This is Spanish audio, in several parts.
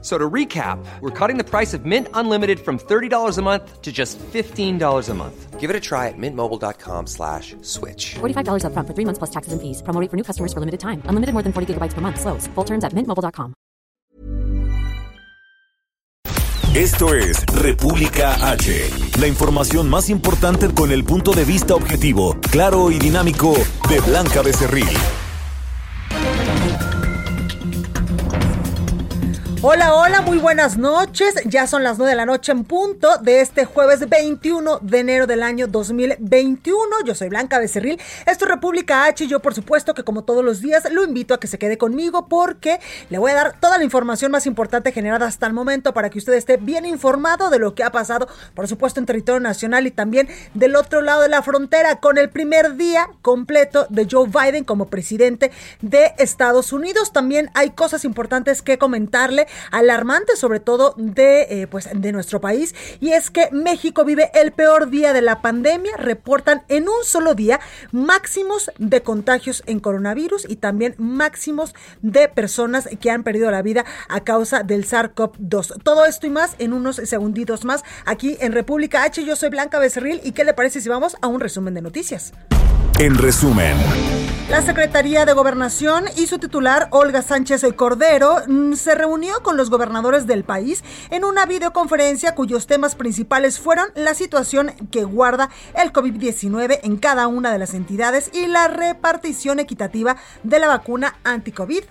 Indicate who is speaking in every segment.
Speaker 1: So to recap, we're cutting the price of Mint Unlimited from $30 a month to just $15 a month.
Speaker 2: Give it a try at mintmobile.com slash switch.
Speaker 3: $45 up front for three months plus taxes and fees. Promo rate for new customers for limited time. Unlimited more than 40 gigabytes per month. Slows. Full terms at mintmobile.com.
Speaker 4: Esto es República H. La información más importante con el punto de vista objetivo, claro y dinámico de Blanca Becerril.
Speaker 5: Hola, hola, muy buenas noches. Ya son las 9 de la noche en punto de este jueves 21 de enero del año 2021. Yo soy Blanca Becerril. Esto es República H y yo por supuesto que como todos los días lo invito a que se quede conmigo porque le voy a dar toda la información más importante generada hasta el momento para que usted esté bien informado de lo que ha pasado, por supuesto en territorio nacional y también del otro lado de la frontera con el primer día completo de Joe Biden como presidente de Estados Unidos. También hay cosas importantes que comentarle alarmante, sobre todo de, eh, pues, de nuestro país, y es que México vive el peor día de la pandemia. Reportan en un solo día máximos de contagios en coronavirus y también máximos de personas que han perdido la vida a causa del SARS-CoV-2. Todo esto y más en unos segunditos más aquí en República H. Yo soy Blanca Becerril y ¿qué le parece si vamos a un resumen de noticias?
Speaker 4: En resumen.
Speaker 5: La Secretaría de Gobernación y su titular, Olga Sánchez Cordero, mm, se reunió con los gobernadores del país en una videoconferencia cuyos temas principales fueron la situación que guarda el COVID-19 en cada una de las entidades y la repartición equitativa de la vacuna anti-COVID.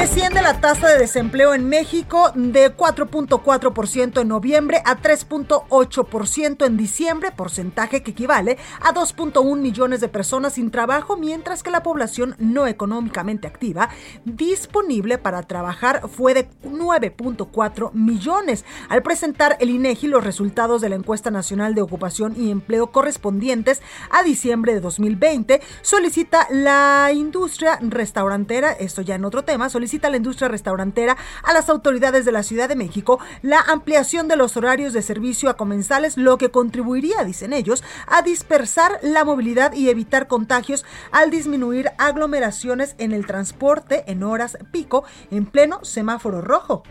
Speaker 5: Desciende la tasa de desempleo en México de 4.4% en noviembre a 3.8% en diciembre, porcentaje que equivale a 2.1 millones de personas sin trabajo, mientras que la población no económicamente activa disponible para trabajar fue de 9.4 millones. Al presentar el INEGI los resultados de la encuesta nacional de ocupación y empleo correspondientes a diciembre de 2020, solicita la industria restaurantera, esto ya en otro tema, solicita a la industria restaurantera a las autoridades de la Ciudad de México la ampliación de los horarios de servicio a comensales, lo que contribuiría, dicen ellos, a dispersar la movilidad y evitar contagios al disminuir aglomeraciones en el transporte en horas pico en pleno semáforo rojo.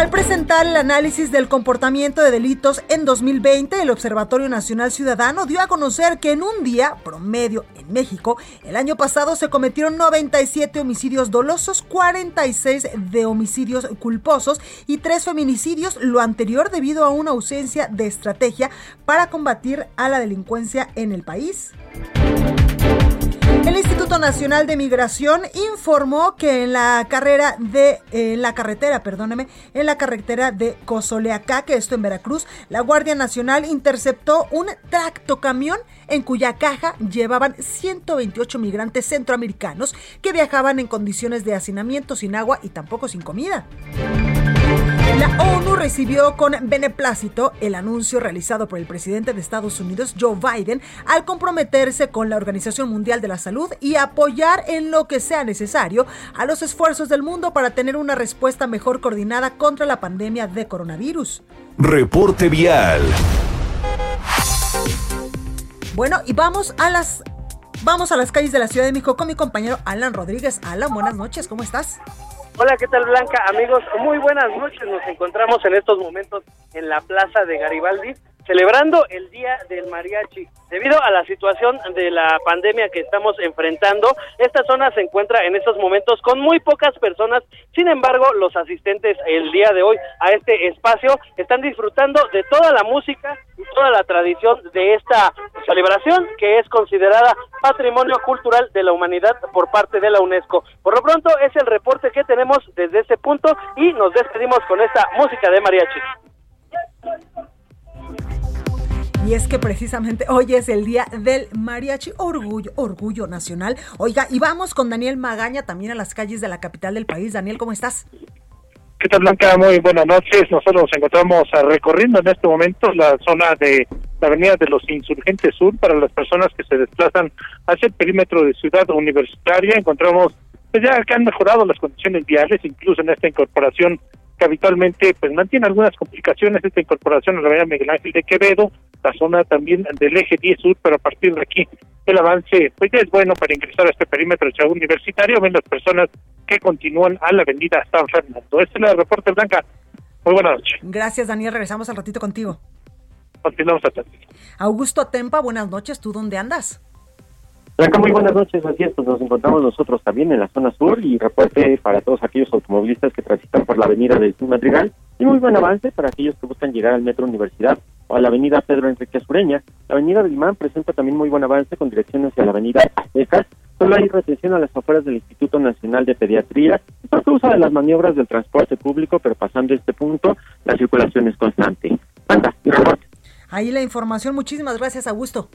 Speaker 5: Al presentar el análisis del comportamiento de delitos en 2020, el Observatorio Nacional Ciudadano dio a conocer que en un día promedio en México, el año pasado se cometieron 97 homicidios dolosos, 46 de homicidios culposos y 3 feminicidios, lo anterior debido a una ausencia de estrategia para combatir a la delincuencia en el país. Nacional de Migración informó que en la carrera de en la carretera, perdóneme, en la carretera de esto en Veracruz, la Guardia Nacional interceptó un tractocamión en cuya caja llevaban 128 migrantes centroamericanos que viajaban en condiciones de hacinamiento sin agua y tampoco sin comida. La ONU recibió con beneplácito el anuncio realizado por el presidente de Estados Unidos, Joe Biden, al comprometerse con la Organización Mundial de la Salud y apoyar en lo que sea necesario a los esfuerzos del mundo para tener una respuesta mejor coordinada contra la pandemia de coronavirus.
Speaker 4: Reporte vial.
Speaker 5: Bueno, y vamos a las vamos a las calles de la Ciudad de México con mi compañero Alan Rodríguez. Alan, buenas noches, ¿cómo estás?
Speaker 6: Hola, ¿qué tal Blanca? Amigos, muy buenas noches. Nos encontramos en estos momentos en la Plaza de Garibaldi celebrando el Día del Mariachi. Debido a la situación de la pandemia que estamos enfrentando, esta zona se encuentra en estos momentos con muy pocas personas. Sin embargo, los asistentes el día de hoy a este espacio están disfrutando de toda la música y toda la tradición de esta celebración que es considerada Patrimonio Cultural de la Humanidad por parte de la UNESCO. Por lo pronto es el reporte que tenemos desde ese punto y nos despedimos con esta música de mariachi.
Speaker 5: Y es que precisamente hoy es el día del mariachi, orgullo, orgullo nacional. Oiga, y vamos con Daniel Magaña también a las calles de la capital del país. Daniel, ¿cómo estás?
Speaker 7: ¿Qué tal, Blanca? Muy buenas noches. Nosotros nos encontramos recorriendo en este momento la zona de la Avenida de los Insurgentes Sur para las personas que se desplazan hacia el perímetro de Ciudad Universitaria. Encontramos pues ya que han mejorado las condiciones viales, incluso en esta incorporación que habitualmente pues mantiene algunas complicaciones esta incorporación a la avenida Miguel Ángel de Quevedo, la zona también del eje 10 sur, pero a partir de aquí el avance pues ya es bueno para ingresar a este perímetro de ciudad universitario, ven las personas que continúan a la avenida San Fernando. Este es el reporte Blanca. Muy buenas noches.
Speaker 5: Gracias Daniel, regresamos al ratito contigo.
Speaker 7: Continuamos hasta
Speaker 5: Augusto Tempa, buenas noches, ¿tú dónde andas?
Speaker 8: Blanca, muy buenas noches, así es, pues nos encontramos nosotros también en la zona sur y reporte para todos aquellos automovilistas que transitan por la avenida del Madrigal y muy buen avance para aquellos que buscan llegar al Metro Universidad o a la avenida Pedro Enrique Sureña. La avenida Imán presenta también muy buen avance con dirección hacia la avenida Aztecas. Solo hay retención a las afueras del Instituto Nacional de Pediatría por causa de las maniobras del transporte público, pero pasando este punto, la circulación es constante. Anda, y reporte.
Speaker 5: Ahí la información, muchísimas gracias, Augusto.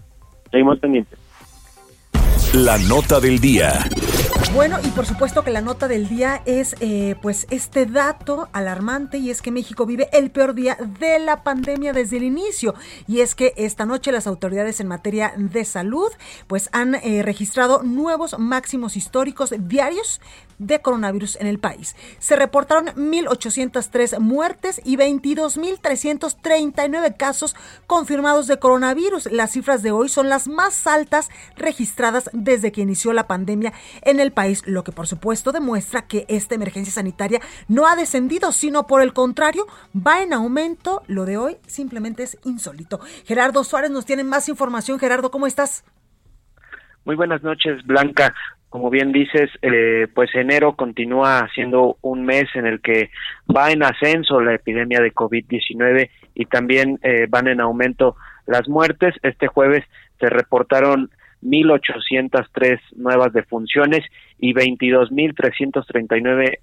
Speaker 8: Seguimos pendientes.
Speaker 4: La nota del día.
Speaker 5: Bueno, y por supuesto que la nota del día es eh, pues este dato alarmante y es que México vive el peor día de la pandemia desde el inicio. Y es que esta noche las autoridades en materia de salud pues han eh, registrado nuevos máximos históricos diarios de coronavirus en el país. Se reportaron 1.803 muertes y 22.339 casos confirmados de coronavirus. Las cifras de hoy son las más altas registradas desde que inició la pandemia en el país, lo que por supuesto demuestra que esta emergencia sanitaria no ha descendido, sino por el contrario, va en aumento. Lo de hoy simplemente es insólito. Gerardo Suárez nos tiene más información. Gerardo, ¿cómo estás?
Speaker 9: Muy buenas noches, Blanca. Como bien dices, eh, pues enero continúa siendo un mes en el que va en ascenso la epidemia de COVID-19 y también eh, van en aumento las muertes. Este jueves se reportaron 1.803 nuevas defunciones y 22.339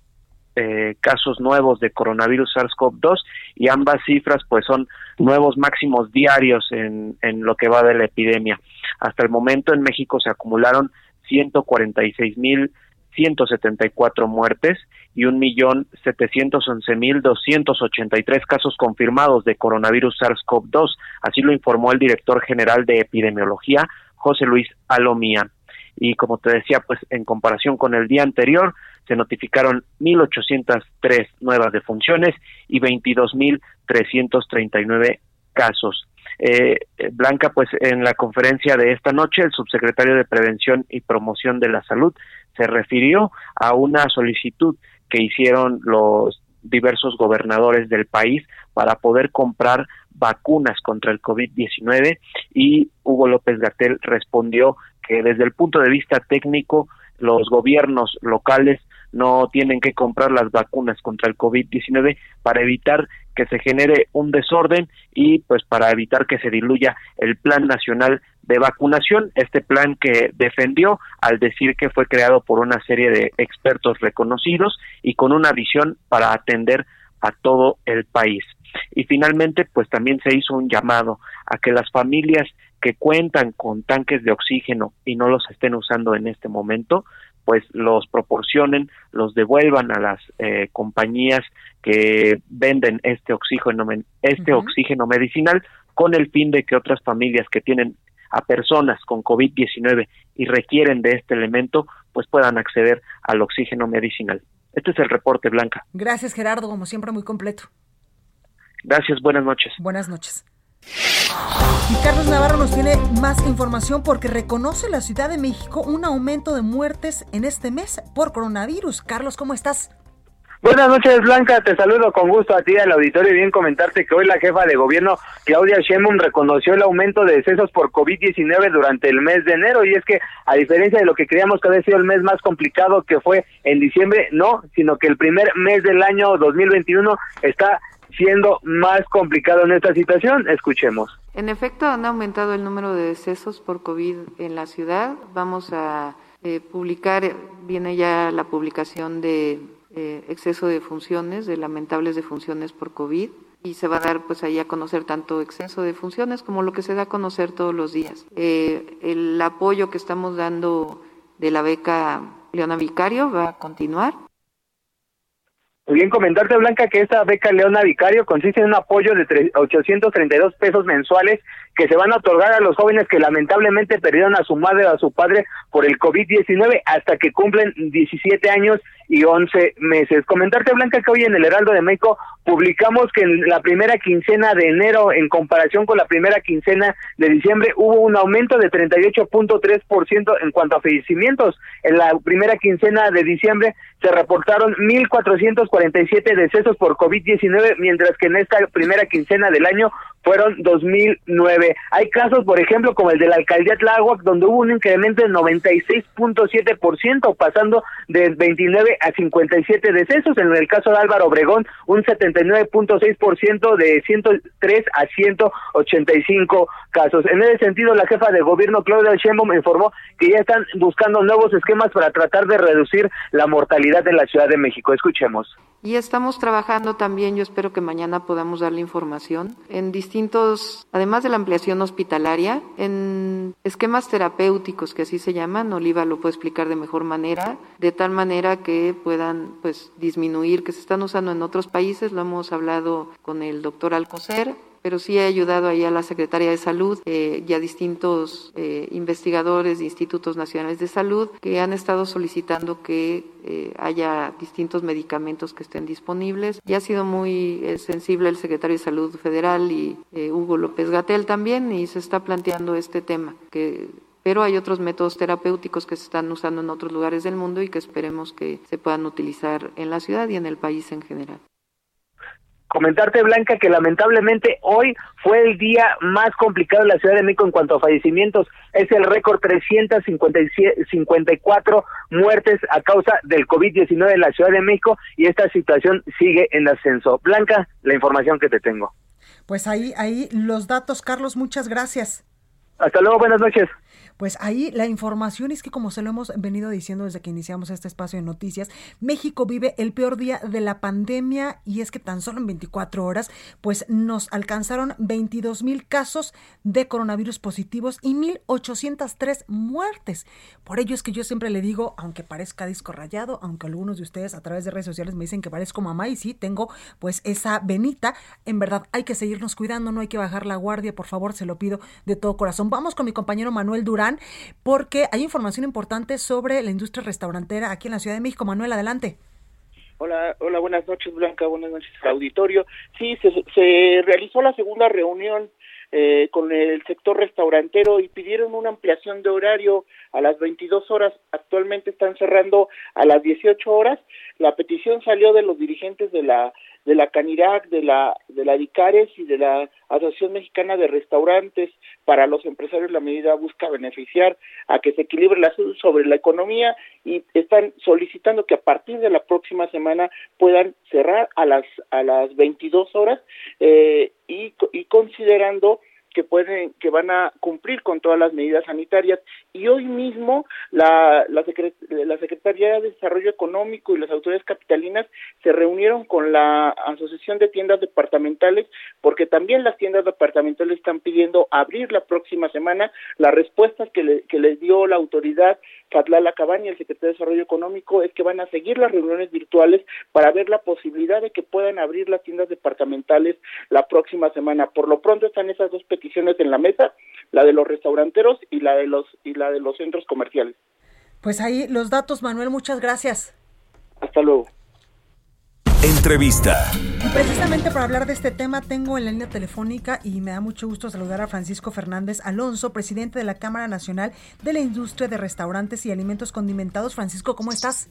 Speaker 9: eh, casos nuevos de coronavirus SARS-CoV-2 y ambas cifras pues son nuevos máximos diarios en, en lo que va de la epidemia. Hasta el momento en México se acumularon 146.174 muertes y 1.711.283 casos confirmados de coronavirus SARS-CoV-2. Así lo informó el director general de epidemiología, José Luis Alomía. Y como te decía, pues en comparación con el día anterior, se notificaron 1.803 nuevas defunciones y 22.339 casos. Eh, Blanca, pues en la conferencia de esta noche, el subsecretario de Prevención y Promoción de la Salud se refirió a una solicitud que hicieron los diversos gobernadores del país para poder comprar vacunas contra el COVID-19 y Hugo López Gatel respondió que desde el punto de vista técnico los gobiernos locales no tienen que comprar las vacunas contra el COVID-19 para evitar que se genere un desorden y pues para evitar que se diluya el Plan Nacional de Vacunación, este plan que defendió al decir que fue creado por una serie de expertos reconocidos y con una visión para atender a todo el país. Y finalmente, pues también se hizo un llamado a que las familias que cuentan con tanques de oxígeno y no los estén usando en este momento, pues los proporcionen, los devuelvan a las eh, compañías que venden este oxígeno, este oxígeno medicinal con el fin de que otras familias que tienen a personas con COVID-19 y requieren de este elemento, pues puedan acceder al oxígeno medicinal. Este es el reporte, Blanca.
Speaker 5: Gracias, Gerardo, como siempre, muy completo.
Speaker 9: Gracias, buenas noches.
Speaker 5: Buenas noches. Y Carlos Navarro nos tiene más información porque reconoce la Ciudad de México un aumento de muertes en este mes por coronavirus. Carlos, ¿cómo estás?
Speaker 10: Buenas noches, Blanca. Te saludo con gusto a ti al auditorio y bien comentarte que hoy la jefa de gobierno, Claudia Sheinbaum, reconoció el aumento de decesos por COVID-19 durante el mes de enero. Y es que, a diferencia de lo que creíamos que había sido el mes más complicado que fue en diciembre, no, sino que el primer mes del año 2021 está siendo más complicado en esta situación. Escuchemos.
Speaker 11: En efecto, han aumentado el número de decesos por COVID en la ciudad. Vamos a eh, publicar, viene ya la publicación de eh, exceso de funciones, de lamentables defunciones por COVID, y se va a dar pues ahí a conocer tanto exceso de funciones como lo que se da a conocer todos los días. Eh, el apoyo que estamos dando de la beca Leona Vicario va a continuar.
Speaker 10: Bien, comentarte, Blanca, que esta beca Leona Vicario consiste en un apoyo de 832 pesos mensuales que se van a otorgar a los jóvenes que lamentablemente perdieron a su madre o a su padre por el COVID-19 hasta que cumplen 17 años y 11 meses. Comentarte, Blanca, que hoy en el Heraldo de México publicamos que en la primera quincena de enero, en comparación con la primera quincena de diciembre, hubo un aumento de 38.3% en cuanto a fallecimientos. En la primera quincena de diciembre se reportaron 1.447 decesos por COVID-19, mientras que en esta primera quincena del año fueron 2009. Hay casos, por ejemplo, como el de la alcaldía Tláhuac, donde hubo un incremento de 96.7%, pasando de 29 a 57 decesos. En el caso de Álvaro Obregón, un 79.6% de 103 a 185 casos. En ese sentido, la jefa de gobierno, Claudia Sheinbaum, informó que ya están buscando nuevos esquemas para tratar de reducir la mortalidad en la Ciudad de México. Escuchemos.
Speaker 11: Y estamos trabajando también, yo espero que mañana podamos darle información, en distintos, además de la ampliación hospitalaria, en esquemas terapéuticos, que así se llaman, Oliva lo puede explicar de mejor manera, de tal manera que puedan pues disminuir, que se están usando en otros países, lo hemos hablado con el doctor Alcocer, pero sí he ayudado ahí a la Secretaría de Salud eh, y a distintos eh, investigadores de institutos nacionales de salud que han estado solicitando que eh, haya distintos medicamentos que estén disponibles. Ya ha sido muy eh, sensible el secretario de Salud Federal y eh, Hugo López Gatel también y se está planteando este tema que pero hay otros métodos terapéuticos que se están usando en otros lugares del mundo y que esperemos que se puedan utilizar en la ciudad y en el país en general
Speaker 10: comentarte, Blanca, que lamentablemente hoy fue el día más complicado en la Ciudad de México en cuanto a fallecimientos. Es el récord 354 muertes a causa del COVID-19 en la Ciudad de México y esta situación sigue en ascenso. Blanca, la información que te tengo.
Speaker 5: Pues ahí, ahí los datos, Carlos, muchas gracias.
Speaker 10: Hasta luego, buenas noches.
Speaker 5: Pues ahí la información es que como se lo hemos venido diciendo desde que iniciamos este espacio de noticias, México vive el peor día de la pandemia y es que tan solo en 24 horas pues nos alcanzaron 22 mil casos de coronavirus positivos y 1.803 muertes. Por ello es que yo siempre le digo, aunque parezca disco rayado, aunque algunos de ustedes a través de redes sociales me dicen que parezco mamá y sí, tengo pues esa venita, en verdad hay que seguirnos cuidando, no hay que bajar la guardia, por favor, se lo pido de todo corazón. Vamos con mi compañero Manuel Durán porque hay información importante sobre la industria restaurantera aquí en la Ciudad de México. Manuel, adelante.
Speaker 12: Hola, hola, buenas noches, Blanca, buenas noches, auditorio. Sí, se, se realizó la segunda reunión eh, con el sector restaurantero y pidieron una ampliación de horario a las 22 horas. Actualmente están cerrando a las 18 horas. La petición salió de los dirigentes de la de la Canirac, de la de la DICARES y de la Asociación Mexicana de Restaurantes para los empresarios. La medida busca beneficiar a que se equilibre la sobre la economía y están solicitando que a partir de la próxima semana puedan cerrar a las a las 22 horas eh, y, y considerando que pueden que van a cumplir con todas las medidas sanitarias y hoy mismo la la, la Secretaría de Desarrollo Económico y las autoridades capitalinas se reunieron con la Asociación de Tiendas Departamentales porque también las tiendas departamentales están pidiendo abrir la próxima semana las respuestas que, le, que les dio la autoridad Catlala Cabaña, el secretario de Desarrollo Económico, es que van a seguir las reuniones virtuales para ver la posibilidad de que puedan abrir las tiendas departamentales la próxima semana. Por lo pronto están esas dos peticiones en la mesa, la de los restauranteros y la de los y la de los centros comerciales.
Speaker 5: Pues ahí los datos, Manuel, muchas gracias.
Speaker 12: Hasta luego.
Speaker 4: Entrevista.
Speaker 5: Precisamente para hablar de este tema tengo en la línea telefónica y me da mucho gusto saludar a Francisco Fernández Alonso, presidente de la Cámara Nacional de la Industria de Restaurantes y Alimentos Condimentados. Francisco, ¿cómo estás?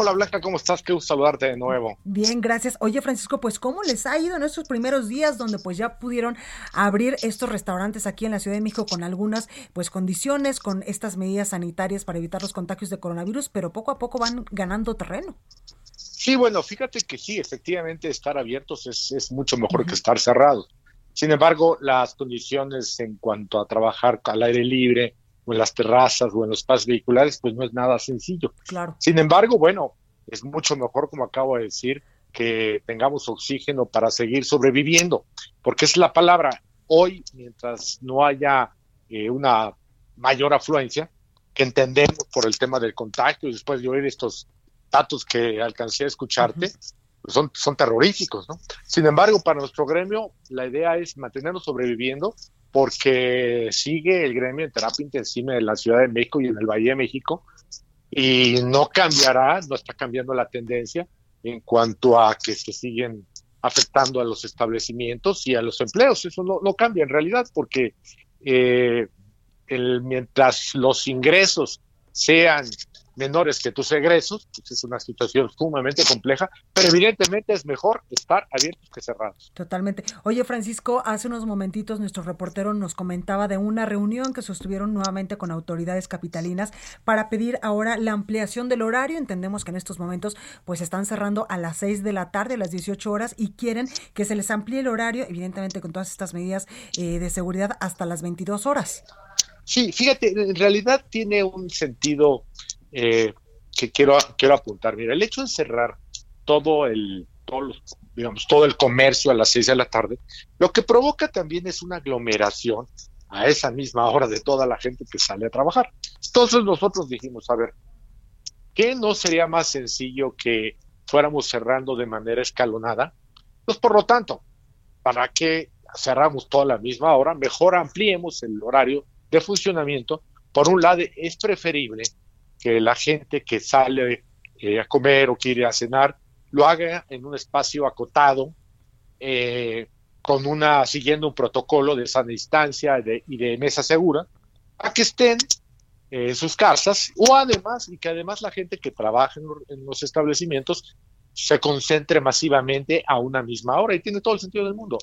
Speaker 13: Hola Blanca, ¿cómo estás? Qué gusto saludarte de nuevo.
Speaker 5: Bien, gracias. Oye Francisco, pues ¿cómo les ha ido en estos primeros días donde pues ya pudieron abrir estos restaurantes aquí en la Ciudad de México con algunas pues condiciones, con estas medidas sanitarias para evitar los contagios de coronavirus, pero poco a poco van ganando terreno?
Speaker 13: Sí, bueno, fíjate que sí, efectivamente estar abiertos es, es mucho mejor que estar cerrados. Sin embargo, las condiciones en cuanto a trabajar al aire libre o en las terrazas o en los espacios vehiculares, pues no es nada sencillo.
Speaker 5: Claro.
Speaker 13: Sin embargo, bueno, es mucho mejor, como acabo de decir, que tengamos oxígeno para seguir sobreviviendo, porque es la palabra. Hoy, mientras no haya eh, una mayor afluencia, que entendemos por el tema del contagio, después de oír estos datos que alcancé a escucharte, pues son, son terroríficos, ¿no? Sin embargo, para nuestro gremio, la idea es mantenernos sobreviviendo porque sigue el gremio de terapia intensiva en la Ciudad de México y en el Valle de México y no cambiará, no está cambiando la tendencia en cuanto a que se siguen afectando a los establecimientos y a los empleos. Eso no, no cambia en realidad porque eh, el, mientras los ingresos sean menores que tus egresos, pues es una situación sumamente compleja, pero evidentemente es mejor estar abiertos que cerrados.
Speaker 5: Totalmente. Oye, Francisco, hace unos momentitos nuestro reportero nos comentaba de una reunión que sostuvieron nuevamente con autoridades capitalinas para pedir ahora la ampliación del horario. Entendemos que en estos momentos pues están cerrando a las 6 de la tarde, a las 18 horas, y quieren que se les amplíe el horario, evidentemente con todas estas medidas eh, de seguridad, hasta las 22 horas.
Speaker 13: Sí, fíjate, en realidad tiene un sentido eh, que quiero, quiero apuntar. Mira, el hecho de cerrar todo el, todo digamos, todo el comercio a las seis de la tarde, lo que provoca también es una aglomeración a esa misma hora de toda la gente que sale a trabajar. Entonces nosotros dijimos, a ver, ¿qué no sería más sencillo que fuéramos cerrando de manera escalonada? Pues por lo tanto, ¿para qué cerramos toda la misma hora? Mejor ampliemos el horario de funcionamiento. Por un lado, es preferible que la gente que sale eh, a comer o quiere a cenar lo haga en un espacio acotado, eh, con una, siguiendo un protocolo de sana distancia y de mesa segura, a que estén en sus casas o además, y que además la gente que trabaja en, los establecimientos se concentre masivamente a una misma hora y tiene todo el sentido del mundo.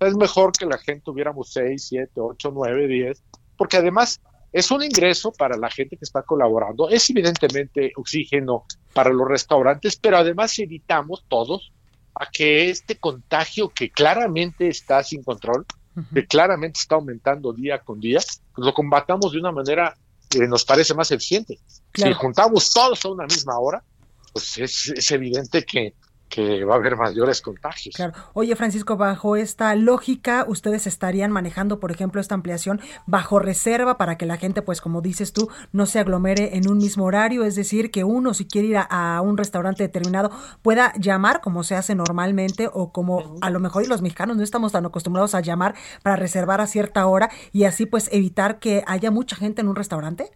Speaker 13: es mejor que la gente tuviéramos 6, 7, 8, 9, 10, porque además es un ingreso para la gente que está colaborando, es evidentemente oxígeno para los restaurantes, pero además evitamos todos a que este contagio que claramente está sin control, que claramente está aumentando día con día, pues lo combatamos de una manera que nos parece más eficiente. Si juntamos todos a una misma hora, pues es evidente que que va a haber mayores contagios.
Speaker 5: Claro. Oye, Francisco, bajo esta lógica, ustedes estarían manejando, por ejemplo, esta ampliación bajo reserva para que la gente, pues como dices tú, no se aglomere en un mismo horario, es decir, que uno si quiere ir a, un restaurante determinado pueda llamar como se hace normalmente o como a lo mejor los mexicanos no estamos tan acostumbrados a llamar para reservar a cierta hora y así pues evitar que haya mucha gente en un restaurante.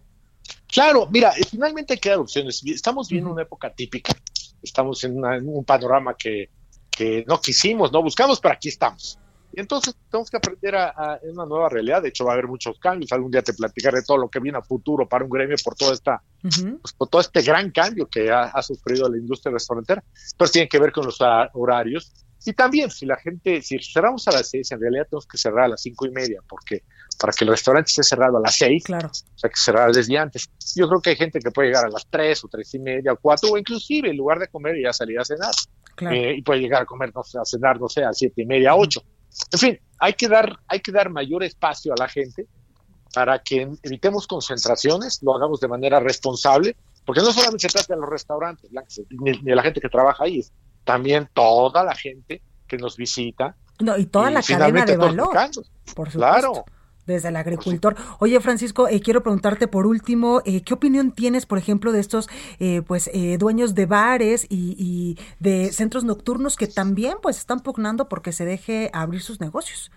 Speaker 13: Claro, mira, finalmente hay que dar opciones. Estamos viendo una época típica estamos en, un panorama que, no quisimos, no buscamos, pero aquí estamos. Y entonces tenemos que aprender a, una nueva realidad. De hecho, va a haber muchos cambios. Algún día te platicaré todo lo que viene a futuro para un gremio por todo esta, pues, por todo este gran cambio que ha, sufrido la industria restaurantera. Pero tiene que ver con los horarios. Y también, si la gente, si cerramos a las seis, en realidad tenemos que cerrar a las cinco y media, porque para que el restaurante esté cerrado a las seis,
Speaker 5: claro.
Speaker 13: o sea, que cerrar desde antes. Yo creo que hay gente que puede llegar a las tres o tres y media o cuatro, o inclusive en lugar de comer ya salir a cenar. Eh, y puede llegar a comer, no sé, a cenar, no sé, a siete y media, ocho. En fin, hay que dar, hay que dar mayor espacio a la gente para que evitemos concentraciones, lo hagamos de manera responsable, porque no solamente se trata de los restaurantes, ni de la gente que trabaja ahí, también toda la gente que nos visita.
Speaker 5: No, y toda la cadena de valor. Por supuesto. Claro desde el agricultor. Oye, Francisco, eh, quiero preguntarte por último, eh, ¿qué opinión tienes, por ejemplo, de estos eh, pues dueños de bares y, de centros nocturnos que también pues están pugnando porque se deje abrir sus negocios?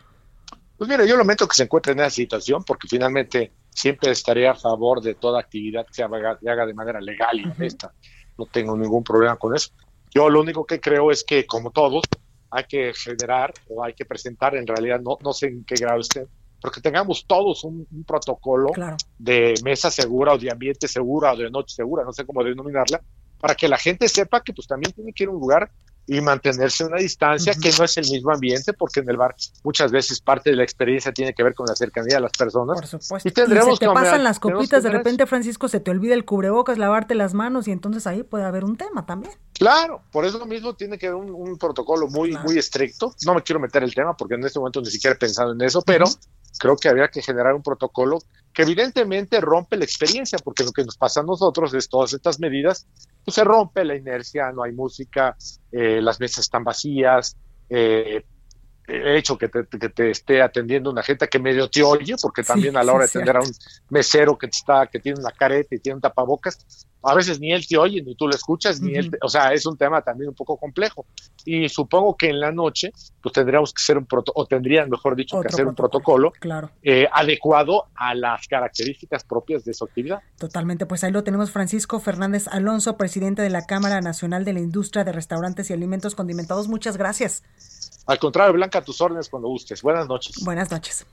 Speaker 13: Pues mira, yo lamento que se encuentre en esa situación porque finalmente siempre estaría a favor de toda actividad que se haga, de manera legal y honesta. No tengo ningún problema con eso. Yo lo único que creo es que, como todos, hay que generar o hay que presentar, en realidad no, no sé en qué grado estén, porque tengamos todos un, protocolo de mesa segura o de ambiente segura o de noche segura, no sé cómo denominarla, para que la gente sepa que pues también tiene que ir a un lugar y mantenerse una distancia, que no es el mismo ambiente, porque en el bar muchas veces parte de la experiencia tiene que ver con la cercanía de las personas.
Speaker 5: Por supuesto. Y, tendremos se te pasan las copitas, de repente, Francisco, se te olvida el cubrebocas, lavarte las manos, y entonces ahí puede haber un tema también.
Speaker 13: Claro, por eso mismo tiene que haber un, protocolo muy, muy estricto. No me quiero meter el tema, porque en este momento ni siquiera he pensado en eso, pero creo que había que generar un protocolo que evidentemente rompe la experiencia, porque lo que nos pasa a nosotros es todas estas medidas, pues se rompe la inercia, no hay música, eh, las mesas están vacías, eh, el hecho que te, que te esté atendiendo una gente que medio te oye, porque también a la hora de atender a un mesero que está, que tiene una careta y tiene un tapabocas, a veces ni él te oye, ni tú lo escuchas, ni él, o sea, es un tema también un poco complejo. Y supongo que en la noche, pues tendríamos que hacer un protocolo, o tendrían, mejor dicho, que hacer un protocolo
Speaker 5: claro.
Speaker 13: eh, adecuado a las características propias de su actividad.
Speaker 5: Totalmente, pues ahí lo tenemos Francisco Fernández Alonso, presidente de la Cámara Nacional de la Industria de Restaurantes y Alimentos Condimentados. Muchas gracias.
Speaker 13: Al contrario, Blanca, tus órdenes cuando gustes. Buenas noches.
Speaker 5: Buenas noches.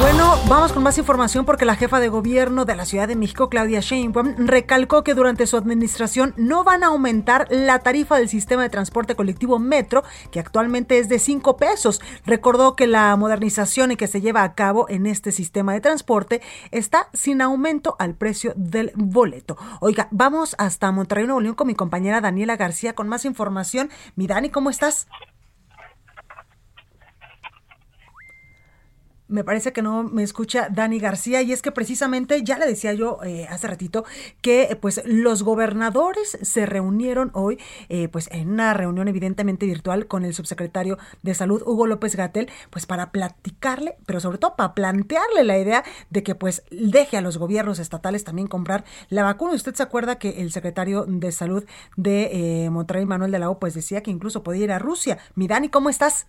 Speaker 5: Bueno, vamos con más información porque la jefa de gobierno de la Ciudad de México, Claudia Sheinbaum, recalcó que durante su administración no van a aumentar la tarifa del sistema de transporte colectivo Metro, que actualmente es de 5 pesos. Recordó que la modernización que se lleva a cabo en este sistema de transporte está sin aumento al precio del boleto. Oiga, vamos hasta Monterrey, Nuevo León con mi compañera Daniela García con más información. Mi Dani, ¿cómo estás? Me parece que no me escucha Dani García y es que precisamente ya le decía yo eh, hace ratito que pues los gobernadores se reunieron hoy eh, pues en una reunión evidentemente virtual con el subsecretario de salud Hugo López Gatel pues para platicarle pero sobre todo para plantearle la idea de que pues deje a los gobiernos estatales también comprar la vacuna. Usted se acuerda que el secretario de salud de eh, Monterrey Manuel de la O pues decía que incluso podía ir a Rusia. Mi Dani, ¿cómo estás?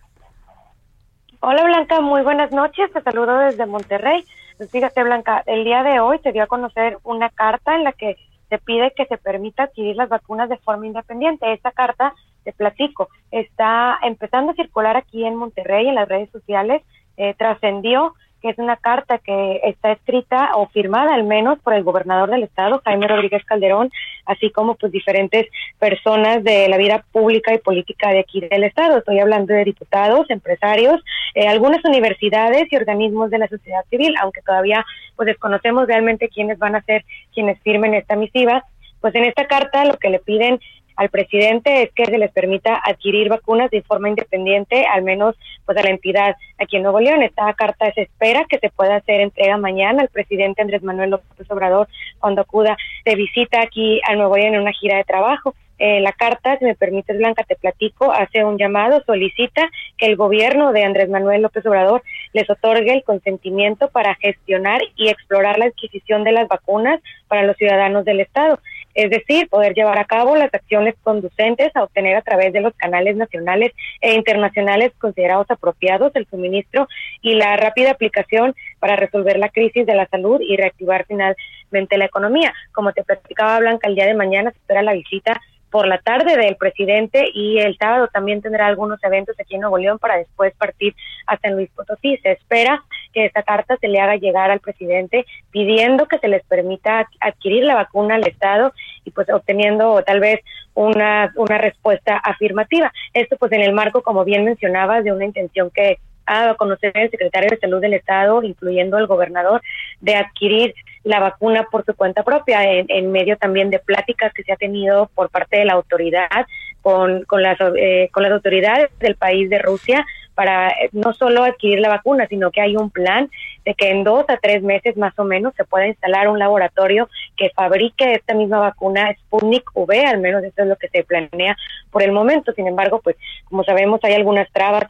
Speaker 14: Hola Blanca, muy buenas noches. Te saludo desde Monterrey. Pues fíjate Blanca, el día de hoy se dio a conocer una carta en la que se pide que se permita adquirir las vacunas de forma independiente. Esta carta, te platico, está empezando a circular aquí en Monterrey en las redes sociales. Eh, trascendió que es una carta que está escrita o firmada al menos por el gobernador del estado, Jaime Rodríguez Calderón, así como pues diferentes personas de la vida pública y política de aquí del estado. Estoy hablando de diputados, empresarios, eh, algunas universidades y organismos de la sociedad civil, aunque todavía pues desconocemos realmente quiénes van a ser quienes firmen esta misiva. Pues en esta carta lo que le piden al presidente es que se les permita adquirir vacunas de forma independiente, al menos pues a la entidad aquí en Nuevo León. Esta carta se espera que se pueda hacer entrega mañana al presidente Andrés Manuel López Obrador cuando acuda de visita aquí a Nuevo León en una gira de trabajo. Eh, la carta, si me permites, Blanca, te platico, hace un llamado, solicita que el gobierno de Andrés Manuel López Obrador les otorgue el consentimiento para gestionar y explorar la adquisición de las vacunas para los ciudadanos del Estado es decir, poder llevar a cabo las acciones conducentes a obtener a través de los canales nacionales e internacionales considerados apropiados el suministro y la rápida aplicación para resolver la crisis de la salud y reactivar finalmente la economía. Como te platicaba Blanca, el día de mañana se espera la visita por la tarde del presidente y el sábado también tendrá algunos eventos aquí en Nuevo León para después partir a San Luis Potosí. Se espera que esta carta se le haga llegar al presidente pidiendo que se les permita adquirir la vacuna al Estado y pues obteniendo tal vez una, una respuesta afirmativa. Esto pues en el marco, como bien mencionabas, de una intención que ha dado a conocer el secretario de Salud del Estado, incluyendo el gobernador, de adquirir la vacuna por su cuenta propia, en, medio también de pláticas que se ha tenido por parte de la autoridad con, con, las, eh, con las autoridades del país de Rusia para eh, no solo adquirir la vacuna, sino que hay un plan de que en dos a tres meses más o menos se pueda instalar un laboratorio que fabrique esta misma vacuna Sputnik V, al menos eso es lo que se planea por el momento. Sin embargo, pues como sabemos hay algunas trabas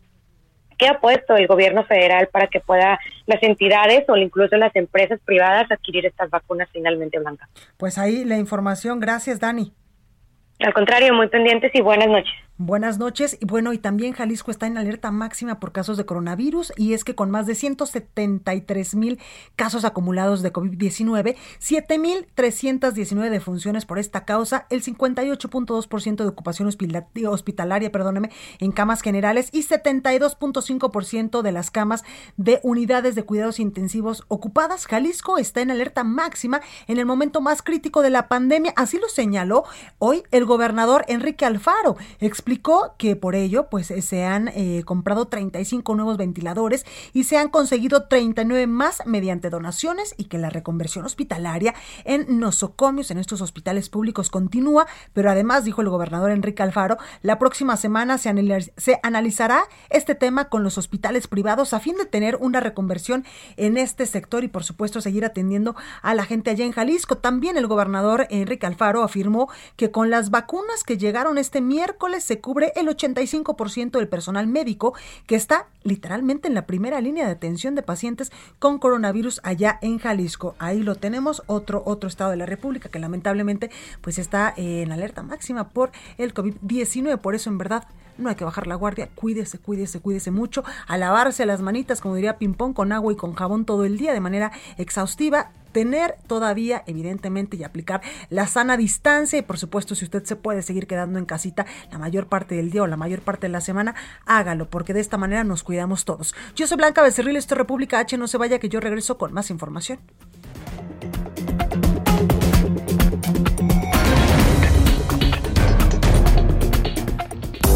Speaker 14: que ha puesto el gobierno federal para que pueda las entidades o incluso las empresas privadas adquirir estas vacunas finalmente blancas.
Speaker 5: Pues ahí la información. Gracias, Dani.
Speaker 14: Al contrario, muy pendientes y buenas noches.
Speaker 5: Buenas noches. Y bueno, y también Jalisco está en alerta máxima por casos de coronavirus y es que con más de 173 mil casos acumulados de COVID-19, 7 mil 319 defunciones por esta causa, el 58.2% de ocupación hospitalaria, perdóneme, en camas generales y 72.5% de las camas de unidades de cuidados intensivos ocupadas. Jalisco está en alerta máxima en el momento más crítico de la pandemia. Así lo señaló hoy el gobernador Enrique Alfaro. Explicó explicó que por ello pues eh, se han eh, comprado 35 nuevos ventiladores y se han conseguido 39 más mediante donaciones y que la reconversión hospitalaria en nosocomios en estos hospitales públicos continúa, pero además dijo el gobernador Enrique Alfaro, la próxima semana se, se analizará este tema con los hospitales privados a fin de tener una reconversión en este sector y por supuesto seguir atendiendo a la gente allá en Jalisco. También el gobernador Enrique Alfaro afirmó que con las vacunas que llegaron este miércoles se cubre el 85% del personal médico que está literalmente en la primera línea de atención de pacientes con coronavirus allá en Jalisco. Ahí lo tenemos, otro, otro estado de la República que lamentablemente pues está en alerta máxima por el COVID-19. Por eso en verdad no hay que bajar la guardia, cuídese, cuídese, cuídese mucho, a lavarse las manitas, como diría Pimpón, con agua y con jabón todo el día de manera exhaustiva, tener todavía, evidentemente, y aplicar la sana distancia. Y por supuesto, si usted se puede seguir quedando en casita la mayor parte del día o la mayor parte de la semana, hágalo, porque de esta manera nos cuidamos todos. Yo soy Blanca Becerril, esto es República H. No se vaya, que yo regreso con más información.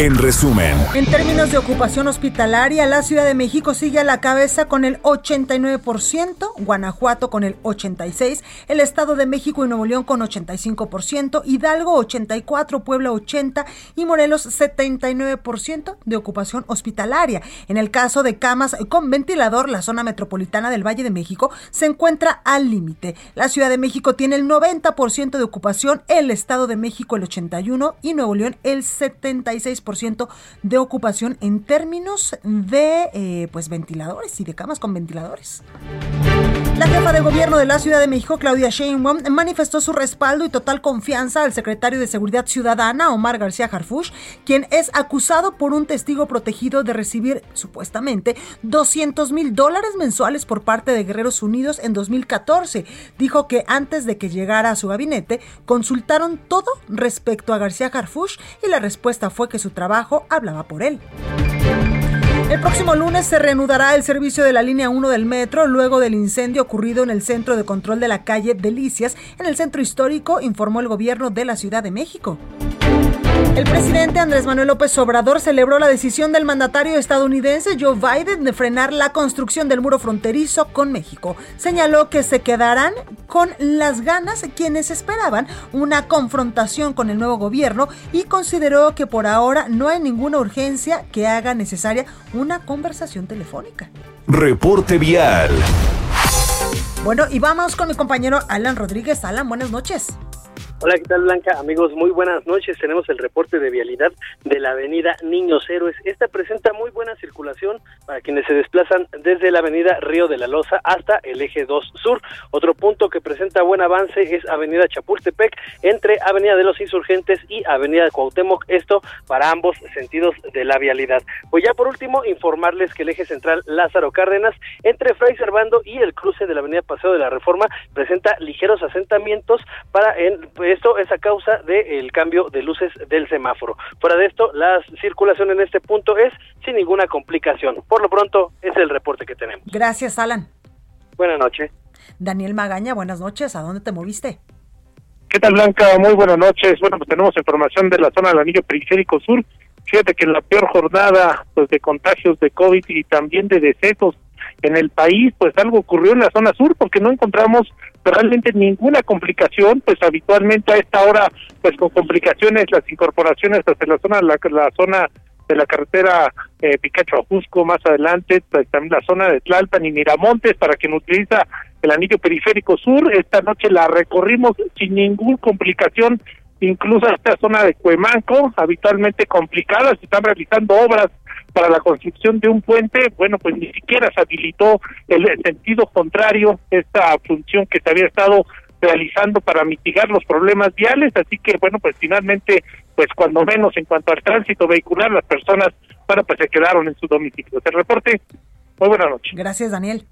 Speaker 4: en resumen.
Speaker 5: En términos de ocupación hospitalaria, la Ciudad de México sigue a la cabeza con el 89%, Guanajuato con el 86%, el Estado de México y Nuevo León con 85%, Hidalgo 84%, Puebla 80% y Morelos 79% de ocupación hospitalaria. En el caso de camas con ventilador, la zona metropolitana del Valle de México se encuentra al límite. La Ciudad de México tiene el 90% de ocupación, el Estado de México el 81% y Nuevo León el 76% de ocupación en términos de eh, pues ventiladores y de camas con ventiladores. La jefa de gobierno de la Ciudad de México, Claudia Sheinbaum, manifestó su respaldo y total confianza al secretario de Seguridad Ciudadana, Omar García Harfush, quien es acusado por un testigo protegido de recibir, supuestamente, 200 mil dólares mensuales por parte de Guerreros Unidos en 2014. Dijo que antes de que llegara a su gabinete, consultaron todo respecto a García Harfush y la respuesta fue que su trabajo hablaba por él. El próximo lunes se reanudará el servicio de la línea 1 del metro luego del incendio ocurrido en el centro de control de la calle Delicias, en el centro histórico, informó el gobierno de la Ciudad de México. El presidente Andrés Manuel López Obrador celebró la decisión del mandatario estadounidense Joe Biden de frenar la construcción del muro fronterizo con México. Señaló que se quedarán con las ganas quienes esperaban una confrontación con el nuevo gobierno y consideró que por ahora no hay ninguna urgencia que haga necesaria una conversación telefónica.
Speaker 4: Reporte vial.
Speaker 5: Bueno, y vamos con mi compañero Alan Rodríguez. Alan, buenas noches.
Speaker 6: Hola, ¿qué tal Blanca? Amigos, muy buenas noches. Tenemos el reporte de vialidad de la avenida Niños Héroes. Esta presenta muy buena circulación para quienes se desplazan desde la avenida Río de la Loza hasta el eje 2 Sur. Otro punto que presenta buen avance es avenida Chapultepec entre avenida de los Insurgentes y avenida Cuauhtémoc, esto para ambos sentidos de la vialidad. Pues ya por último, informarles que el eje central Lázaro Cárdenas entre Fray Servando y el cruce de la avenida Paseo de la Reforma presenta ligeros asentamientos para en esto es a causa del cambio de luces del semáforo. Fuera de esto, la circulación en este punto es sin ninguna complicación. Por lo pronto, es el reporte que tenemos.
Speaker 5: Gracias, Alan.
Speaker 6: Buenas noches.
Speaker 5: Daniel Magaña, buenas noches. ¿A dónde te moviste?
Speaker 7: ¿Qué tal, Blanca? Muy buenas noches. Bueno, pues tenemos información de la zona del anillo periférico sur. Fíjate que en la peor jornada pues de contagios de COVID y también de decesos en el país, pues algo ocurrió en la zona sur porque no encontramos realmente ninguna complicación, pues habitualmente a esta hora, pues con complicaciones las incorporaciones hacia la zona, la, la zona de la carretera eh, Picacho Ajusco, más adelante, pues también la zona de Tlalpan y Miramontes, para quien utiliza el anillo periférico sur, esta noche la recorrimos sin ninguna complicación, incluso esta zona de Cuemanco, habitualmente complicada, se están realizando obras para la construcción de un puente, bueno, pues ni siquiera se habilitó el sentido contrario, esta función que se había estado realizando para mitigar los problemas viales, así que bueno, pues finalmente, pues cuando menos en cuanto al tránsito vehicular, las personas, bueno, pues se quedaron en su domicilio. El reporte, muy buenas noches.
Speaker 5: Gracias, Daniel.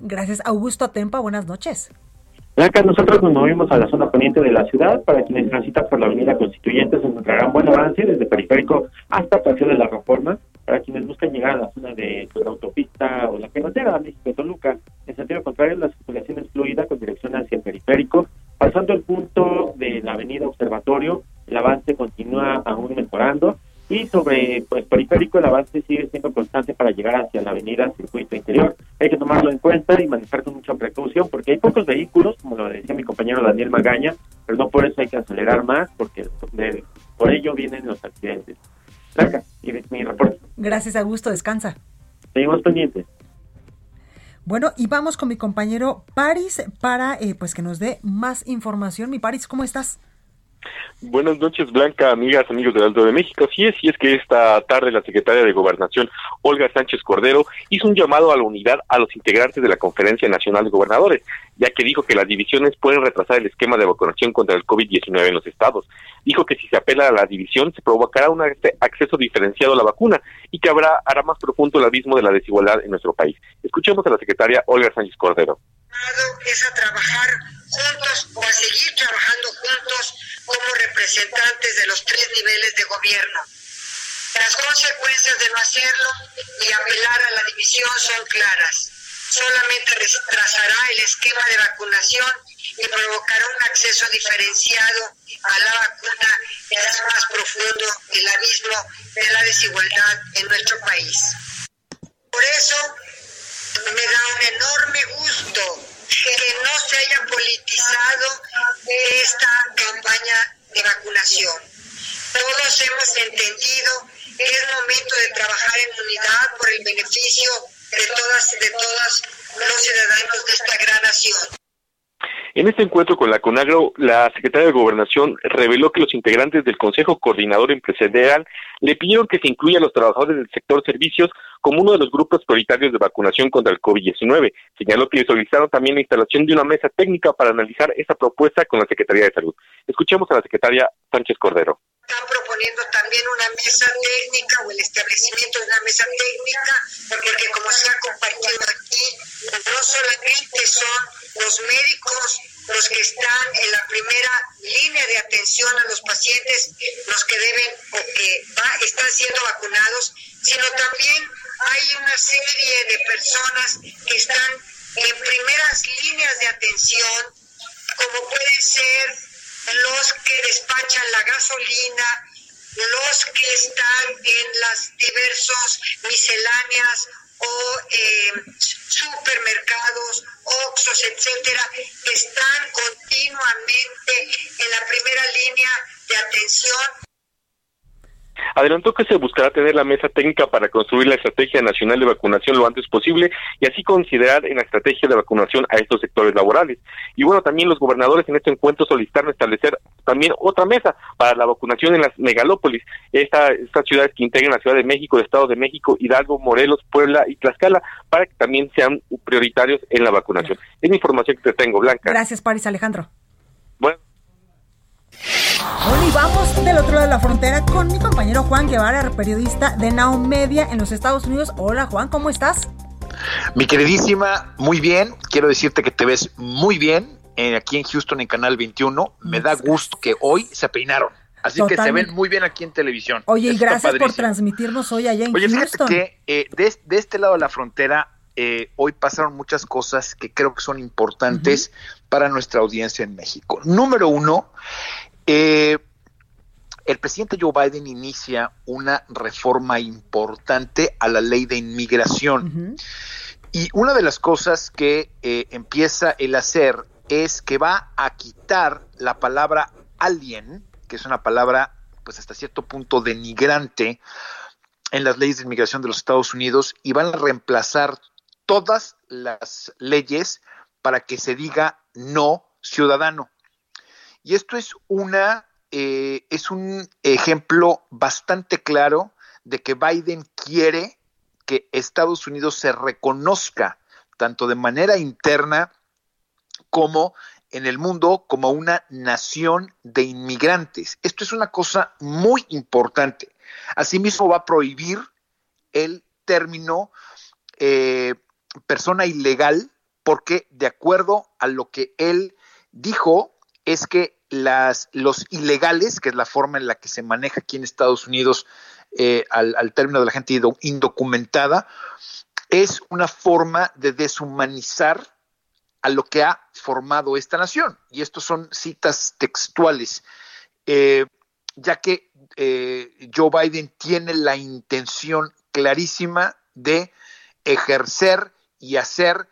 Speaker 5: Gracias, Augusto Atempa, buenas noches.
Speaker 8: Blanca, nosotros nos movimos a la zona poniente de la ciudad. Para quienes transitan por la avenida Constituyente se encontrarán buen avance desde Periférico hasta Paseo de la Reforma. Para quienes buscan llegar a la zona de la autopista o la carretera México-Toluca, en sentido contrario, la circulación es fluida con dirección hacia el Periférico. Pasando el punto de la avenida Observatorio, el avance continúa aún mejorando. Y sobre pues periférico el avance sigue siendo constante para llegar hacia la avenida Circuito Interior. hay que tomarlo en cuenta y manejar con mucha precaución, porque hay pocos vehículos, como lo decía mi compañero Daniel Magaña, pero no por eso hay que acelerar más, porque por ello vienen los accidentes. Gracias, y mi reporte.
Speaker 5: Gracias, Augusto, descansa.
Speaker 8: Seguimos pendientes.
Speaker 5: Bueno, y vamos con mi compañero Paris para eh, pues que nos dé más información. Mi Paris, ¿cómo estás?
Speaker 15: Buenas noches, Blanca, amigas, amigos del Alto de México. Sí es, sí es que esta tarde la secretaria de Gobernación, Olga Sánchez Cordero, hizo un llamado a la unidad a los integrantes de la Conferencia Nacional de Gobernadores, ya que dijo que las divisiones pueden retrasar el esquema de vacunación contra el COVID-19 en los estados. Dijo que si se apela a la división se provocará un acceso diferenciado a la vacuna y que habrá, hará más profundo el abismo de la desigualdad en nuestro país. Escuchemos a la secretaria Olga Sánchez Cordero.
Speaker 16: Es a trabajar juntos o a seguir trabajando juntos como representantes de los tres niveles de gobierno. Las consecuencias de no hacerlo y apelar a la división son claras. Solamente retrasará el esquema de vacunación y provocará un acceso diferenciado a la vacuna y hará más profundo el abismo de la desigualdad en nuestro país. Por eso me da un enorme gusto que no se haya politizado esta campaña de vacunación. Todos hemos entendido que es momento de trabajar en unidad por el beneficio de todas de todos los ciudadanos de esta gran nación.
Speaker 15: En este encuentro con la CONAGRO, la secretaria de Gobernación reveló que los integrantes del Consejo Coordinador Empresarial le pidieron que se incluya a los trabajadores del sector servicios como uno de los grupos prioritarios de vacunación contra el COVID-19. Señaló que solicitaron también la instalación de una mesa técnica para analizar esa propuesta con la Secretaría de Salud. Escuchemos a la secretaria Sánchez Cordero
Speaker 16: están proponiendo también una mesa técnica o el establecimiento de una mesa técnica, porque como se ha compartido aquí, no solamente son los médicos los que están en la primera línea de atención a los pacientes, los que deben o que están siendo vacunados, sino también hay una serie de personas que están en primeras líneas de atención, como pueden ser los que despachan la gasolina, los que están en las diversos misceláneas o eh, supermercados, oxos, etcétera, que están continuamente en la primera línea de atención
Speaker 15: Adelantó que se buscará tener la mesa técnica para construir la estrategia nacional de vacunación lo antes posible y así considerar en la estrategia de vacunación a estos sectores laborales. Y bueno, también los gobernadores en este encuentro solicitaron establecer también otra mesa para la vacunación en las megalópolis, esta, estas ciudades que integran la Ciudad de México, el Estado de México, Hidalgo, Morelos, Puebla y Tlaxcala, para que también sean prioritarios en la vacunación. Es la información que te tengo, Blanca.
Speaker 5: Gracias, Paris Alejandro.
Speaker 15: Bueno.
Speaker 5: Bueno, y vamos del otro lado de la frontera con mi compañero Juan Guevara, periodista de Now Media en los Estados Unidos. Hola Juan, ¿cómo estás?
Speaker 17: Mi queridísima, muy bien. Quiero decirte que te ves muy bien eh, aquí en Houston en Canal 21. Me da gusto que hoy se peinaron. Así que se ven muy bien aquí en televisión.
Speaker 5: Oye, y gracias por transmitirnos hoy allá en
Speaker 17: Oye,
Speaker 5: Houston.
Speaker 17: Oye, que eh, de, este lado de la frontera eh, hoy pasaron muchas cosas que creo que son importantes para nuestra audiencia en México. Número uno, eh, el presidente Joe Biden inicia una reforma importante a la ley de inmigración. Y una de las cosas que eh, empieza el hacer es que va a quitar la palabra alien, que es una palabra pues hasta cierto punto denigrante en las leyes de inmigración de los Estados Unidos y van a reemplazar todas las leyes para que se diga no ciudadano. Y esto es una eh, es un ejemplo bastante claro de que Biden quiere que Estados Unidos se reconozca tanto de manera interna como en el mundo como una nación de inmigrantes. Esto es una cosa muy importante. Asimismo va a prohibir el término eh, persona ilegal porque de acuerdo a lo que él dijo es que las, los ilegales, que es la forma en la que se maneja aquí en Estados Unidos eh, al, al, término de la gente indocumentada, es una forma de deshumanizar a lo que ha formado esta nación. Y estos son citas textuales, eh, ya que eh, Joe Biden tiene la intención clarísima de ejercer y hacer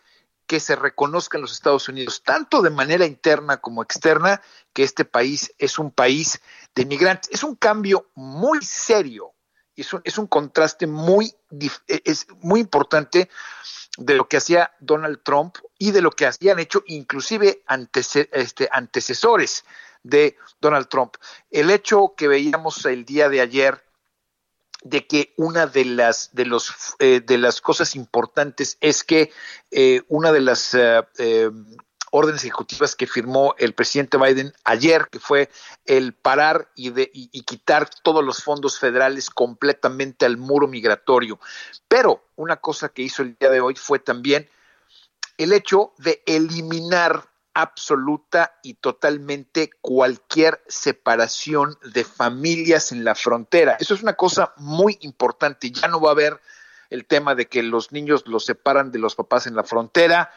Speaker 17: que se reconozca en los Estados Unidos, tanto de manera interna como externa, que este país es un país de inmigrantes. Es un cambio muy serio, es un, es un contraste muy, es muy importante de lo que hacía Donald Trump y de lo que habían hecho inclusive este, antecesores de Donald Trump. El hecho que veíamos el día de ayer de que una de las de los eh, de las cosas importantes es que eh, una de las eh, órdenes ejecutivas que firmó el presidente Biden ayer, que fue el parar y, de, y, quitar todos los fondos federales completamente al muro migratorio. Pero una cosa que hizo el día de hoy fue también el hecho de eliminar absoluta y totalmente cualquier separación de familias en la frontera. Eso es una cosa muy importante. Ya no va a haber el tema de que los niños los separan de los papás en la frontera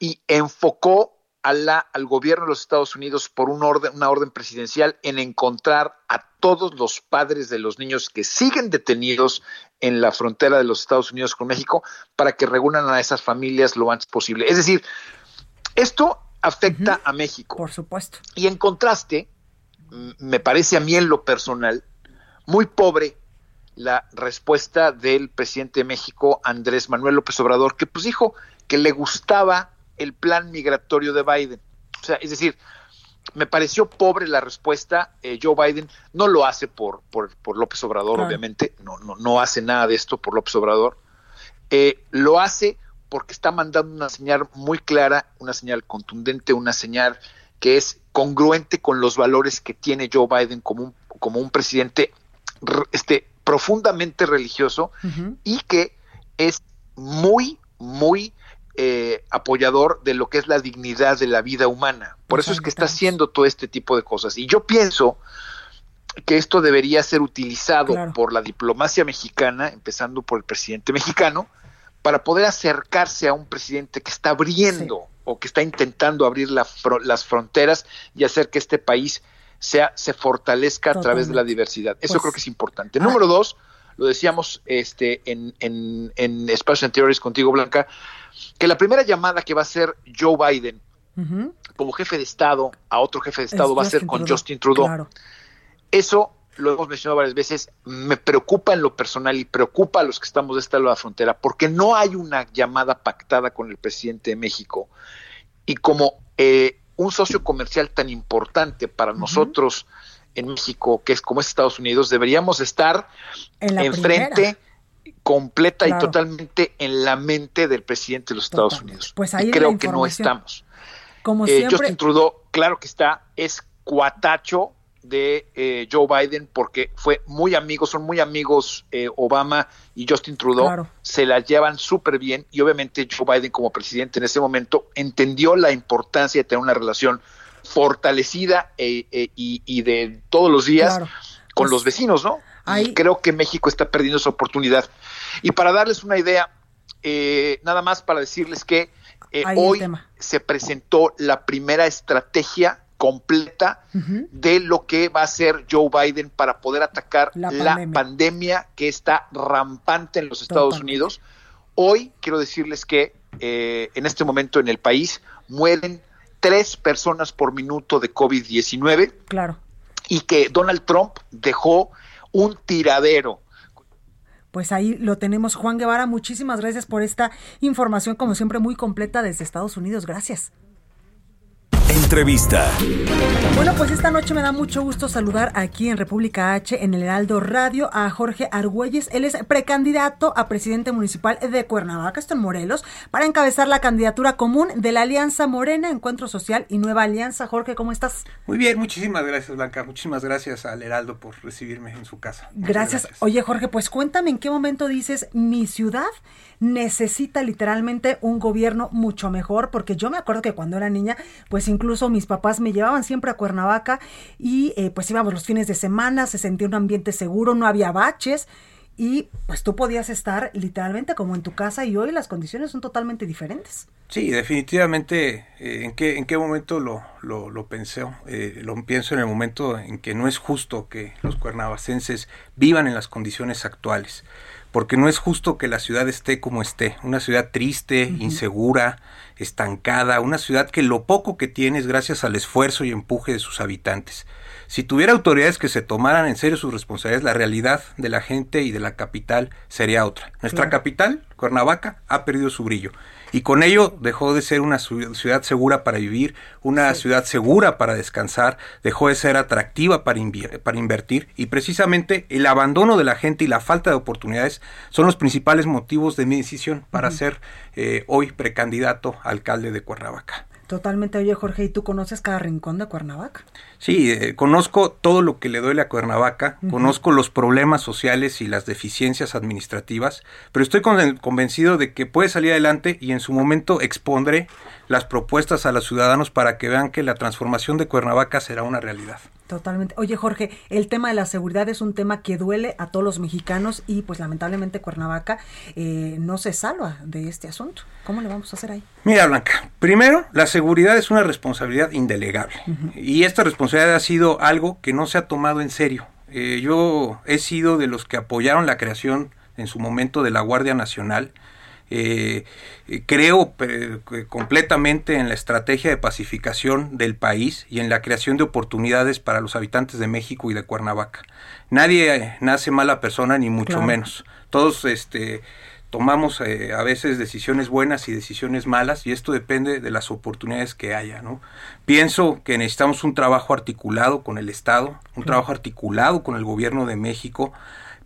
Speaker 17: y enfocó al gobierno de los Estados Unidos por un orden, una orden presidencial en encontrar a todos los padres de los niños que siguen detenidos en la frontera de los Estados Unidos con México para que reúnan a esas familias lo antes posible. Es decir, esto afecta a México.
Speaker 5: Por supuesto.
Speaker 17: Y en contraste, me parece a mí en lo personal muy pobre la respuesta del presidente de México, Andrés Manuel López Obrador, que pues dijo que le gustaba el plan migratorio de Biden. O sea, es decir, me pareció pobre la respuesta. Eh, Joe Biden no lo hace por, por, López Obrador, obviamente, no, no, no hace nada de esto por López Obrador. Eh, lo hace porque está mandando una señal muy clara, una señal contundente, una señal que es congruente con los valores que tiene Joe Biden como un, como un presidente este, profundamente religioso y que es muy, muy eh, apoyador de lo que es la dignidad de la vida humana. Por eso es que está haciendo todo este tipo de cosas. Y yo pienso que esto debería ser utilizado por la diplomacia mexicana, empezando por el presidente mexicano, para poder acercarse a un presidente que está abriendo o que está intentando abrir las fronteras y hacer que este país sea, se fortalezca a través de la diversidad. Eso
Speaker 5: Pues
Speaker 17: creo que es importante. Número dos, lo decíamos este, en, en, en espacios anteriores contigo, Blanca, que la primera llamada que va a hacer Joe Biden como jefe de Estado a otro jefe de Estado
Speaker 5: Es
Speaker 17: va a ser con
Speaker 5: Trudeau,
Speaker 17: Justin Trudeau.
Speaker 5: claro.
Speaker 17: Eso lo hemos mencionado varias veces, me preocupa en lo personal y preocupa a los que estamos de este lado de la frontera, porque no hay una llamada pactada con el presidente de México. Y como eh, un socio comercial tan importante para nosotros en México, que es como es Estados Unidos, deberíamos estar
Speaker 5: En
Speaker 17: enfrente completa
Speaker 5: Claro.
Speaker 17: y totalmente en la mente del presidente de los Estados Unidos.
Speaker 5: Pues ahí
Speaker 17: y creo que no estamos.
Speaker 5: Como
Speaker 17: Eh,
Speaker 5: siempre.
Speaker 17: Justin Trudeau, claro que está, es cuatacho de eh, Joe Biden porque fue muy amigo, son muy amigos eh, Obama y Justin Trudeau,
Speaker 5: Claro.
Speaker 17: se la llevan súper bien y obviamente Joe Biden como presidente en ese momento entendió la importancia de tener una relación fortalecida eh, eh, y, y de todos los días
Speaker 5: Claro.
Speaker 17: con
Speaker 5: Pues,
Speaker 17: los vecinos, ¿no? Y creo que México está perdiendo esa oportunidad. Y para darles una idea, eh, nada más para decirles que
Speaker 5: Ahí
Speaker 17: hoy se presentó la primera estrategia completa de lo que va a hacer Joe Biden para poder atacar
Speaker 5: La
Speaker 17: la,
Speaker 5: pandemia.
Speaker 17: pandemia. que está rampante en los Estados
Speaker 5: Totalmente.
Speaker 17: Unidos. Hoy quiero decirles que eh, en este momento en el país mueren tres personas por minuto de COVID-19
Speaker 5: Claro.
Speaker 17: y que Donald Trump dejó un tiradero.
Speaker 5: Pues ahí lo tenemos. Juan Guevara, muchísimas gracias por esta información, como siempre, muy completa desde Estados Unidos. Gracias.
Speaker 4: Entrevista.
Speaker 5: Bueno, pues esta noche me da mucho gusto saludar aquí en República H, en el Heraldo Radio, a Jorge Argüelles. Él es precandidato a presidente municipal de Cuernavaca, esto en Morelos, para encabezar la candidatura común de la Alianza Morena, Encuentro Social y Nueva Alianza. Jorge, ¿cómo estás?
Speaker 18: Muy bien, muchísimas gracias Blanca, muchísimas gracias al Heraldo por recibirme en su casa. Muchas
Speaker 5: Gracias. Oye, Jorge, pues cuéntame en qué momento dices, mi ciudad necesita literalmente un gobierno mucho mejor, porque yo me acuerdo que cuando era niña, pues incluso mis papás me llevaban siempre a Cuernavaca y eh, pues íbamos los fines de semana, se sentía un ambiente seguro, no había baches y pues tú podías estar literalmente como en tu casa y hoy las condiciones son totalmente diferentes.
Speaker 18: Sí, definitivamente. Eh, ¿en, qué, ¿En qué momento lo, lo, lo pensé? Eh, lo pienso en el momento en que no es justo que los cuernavacenses vivan en las condiciones actuales. Porque no es justo que la ciudad esté como esté. Una ciudad triste, insegura, estancada. Una ciudad que lo poco que tiene es gracias al esfuerzo y empuje de sus habitantes. Si tuviera autoridades que se tomaran en serio sus responsabilidades, la realidad de la gente y de la capital sería otra. Nuestra
Speaker 19: Claro.
Speaker 18: capital, Cuernavaca, ha perdido su brillo. Y con ello dejó de ser una ciu- ciudad segura para vivir, una ciudad segura para descansar, dejó de ser atractiva para, para invertir y precisamente el abandono de la gente y la falta de oportunidades son los principales motivos de mi decisión para ser eh, hoy precandidato a alcalde de Cuernavaca.
Speaker 5: Totalmente. Oye, Jorge, ¿y tú conoces cada rincón de Cuernavaca?
Speaker 18: Sí, eh, conozco todo lo que le duele a Cuernavaca,
Speaker 5: Ujú.
Speaker 18: conozco los problemas sociales y las deficiencias administrativas, pero estoy con- convencido de que puede salir adelante y en su momento expondré las propuestas a los ciudadanos para que vean que la transformación de Cuernavaca será una realidad.
Speaker 5: Totalmente. Oye, Jorge, el tema de la seguridad es un tema que duele a todos los mexicanos y pues lamentablemente Cuernavaca eh, no se salva de este asunto. ¿Cómo le vamos a hacer ahí?
Speaker 18: Mira, Blanca, primero, la seguridad es una responsabilidad indelegable. Y esta responsabilidad ha sido algo que no se ha tomado en serio. Eh, yo he sido de los que apoyaron la creación en su momento de la Guardia Nacional. Eh, creo eh, completamente en la estrategia de pacificación del país y en la creación de oportunidades para los habitantes de México y de Cuernavaca. Nadie eh, nace mala persona, ni mucho
Speaker 19: Claro.
Speaker 18: menos. Todos este, tomamos eh, a veces decisiones buenas y decisiones malas y esto depende de las oportunidades que haya, ¿no? Pienso que necesitamos un trabajo articulado con el Estado, un trabajo articulado con el gobierno de México,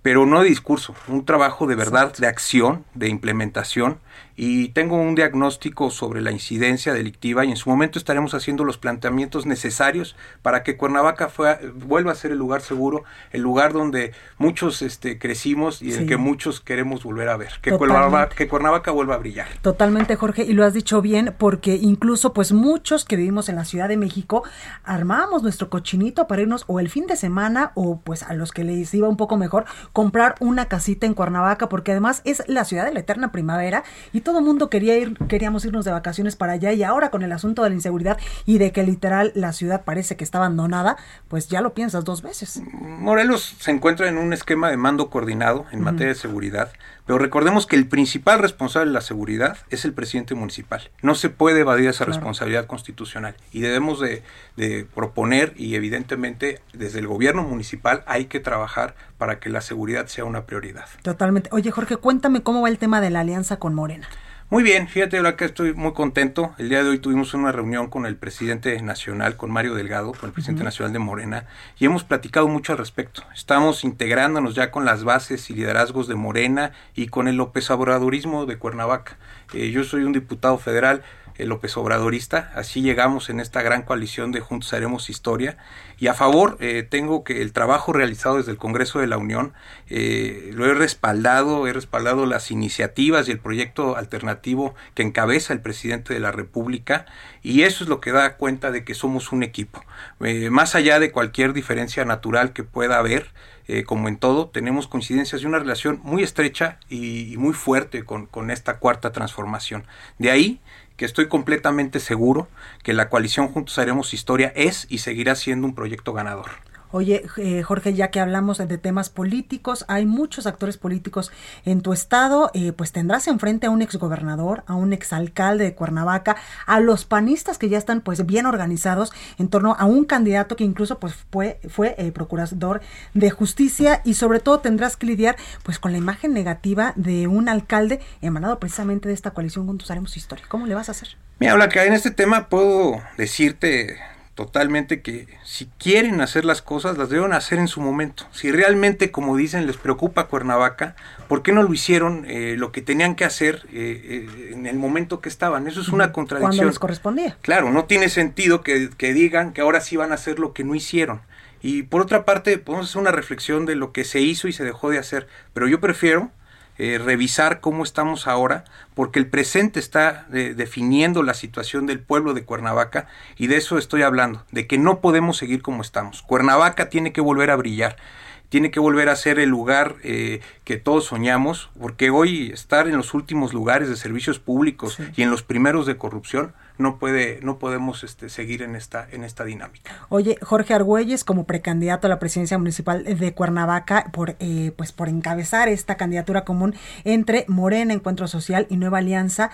Speaker 18: pero no de discurso, un trabajo de verdad, de acción, de implementación y tengo un diagnóstico sobre la incidencia delictiva y en su momento estaremos haciendo los planteamientos necesarios para que Cuernavaca fue- vuelva a ser el lugar seguro, el lugar donde muchos este, crecimos y
Speaker 5: Sí.
Speaker 18: el que muchos queremos volver a ver, que. Cuernavaca, que Cuernavaca vuelva a brillar.
Speaker 5: Totalmente, Jorge, y lo has dicho bien, porque incluso pues muchos que vivimos en la Ciudad de México armábamos nuestro cochinito para irnos o el fin de semana o pues a los que les iba un poco mejor comprar una casita en Cuernavaca, porque además es la ciudad de la eterna primavera y todo el mundo quería ir, queríamos irnos de vacaciones para allá y ahora con el asunto de la inseguridad y de que literal la ciudad parece que está abandonada, pues ya lo piensas dos veces.
Speaker 18: Morelos se encuentra en un esquema de mando coordinado en materia de seguridad, pero recordemos que el principal responsable de la seguridad es el presidente municipal. No se puede evadir esa
Speaker 5: Claro.
Speaker 18: responsabilidad constitucional y debemos de, de proponer y evidentemente desde el gobierno municipal hay que trabajar para que la seguridad sea una prioridad.
Speaker 5: Totalmente. Oye, Jorge, cuéntame cómo va el tema de la alianza con Morena.
Speaker 18: Muy bien, fíjate, ahora que estoy muy contento. El día de hoy tuvimos una reunión con el presidente nacional, con Mario Delgado, con el presidente nacional de Morena, y hemos platicado mucho al respecto. Estamos integrándonos ya con las bases y liderazgos de Morena y con el López Obradorismo de Cuernavaca. Eh, yo soy un diputado federal, el López Obradorista, así llegamos en esta gran coalición de Juntos Haremos Historia. Y a favor, eh, tengo que el trabajo realizado desde el Congreso de la Unión, eh, lo he respaldado, he respaldado las iniciativas y el proyecto alternativo que encabeza el presidente de la República, y eso es lo que da cuenta de que somos un equipo. Eh, más allá de cualquier diferencia natural que pueda haber, eh, como en todo, tenemos coincidencias y una relación muy estrecha y, y muy fuerte con, con esta cuarta transformación. De ahí que estoy completamente seguro que la coalición Juntos Haremos Historia es y seguirá siendo un proyecto ganador.
Speaker 5: Oye, eh, Jorge, ya que hablamos de temas políticos, hay muchos actores políticos en tu estado, eh, pues tendrás enfrente a un exgobernador, a un exalcalde de Cuernavaca, a los panistas que ya están pues bien organizados en torno a un candidato que incluso pues fue, fue eh, procurador de justicia y sobre todo tendrás que lidiar pues con la imagen negativa de un alcalde emanado precisamente de esta coalición Juntos Haremos Historia. ¿Cómo le vas a hacer?
Speaker 18: Mira, Blanca, en este tema puedo decirte totalmente que si quieren hacer las cosas, las deben hacer en su momento. Si realmente, como dicen, les preocupa Cuernavaca, ¿por qué no lo hicieron eh, lo que tenían que hacer eh, eh, en el momento que estaban? Eso es una
Speaker 5: Cuando
Speaker 18: contradicción.
Speaker 5: les correspondía.
Speaker 18: Claro, no tiene sentido que, que digan que ahora sí van a hacer lo que no hicieron. Y por otra parte, podemos hacer una reflexión de lo que se hizo y se dejó de hacer. Pero yo prefiero eh, revisar cómo estamos ahora, porque el presente está eh, definiendo la situación del pueblo de Cuernavaca y de eso estoy hablando, de que no podemos seguir como estamos. Cuernavaca tiene que volver a brillar tiene que volver a ser el lugar eh, que todos soñamos, porque hoy estar en los últimos lugares de servicios públicos y en los primeros de corrupción no puede no podemos este, seguir en esta en esta dinámica.
Speaker 5: Oye, Jorge Argüelles como precandidato a la presidencia municipal de Cuernavaca por eh, pues por encabezar esta candidatura común entre Morena, Encuentro Social y Nueva Alianza,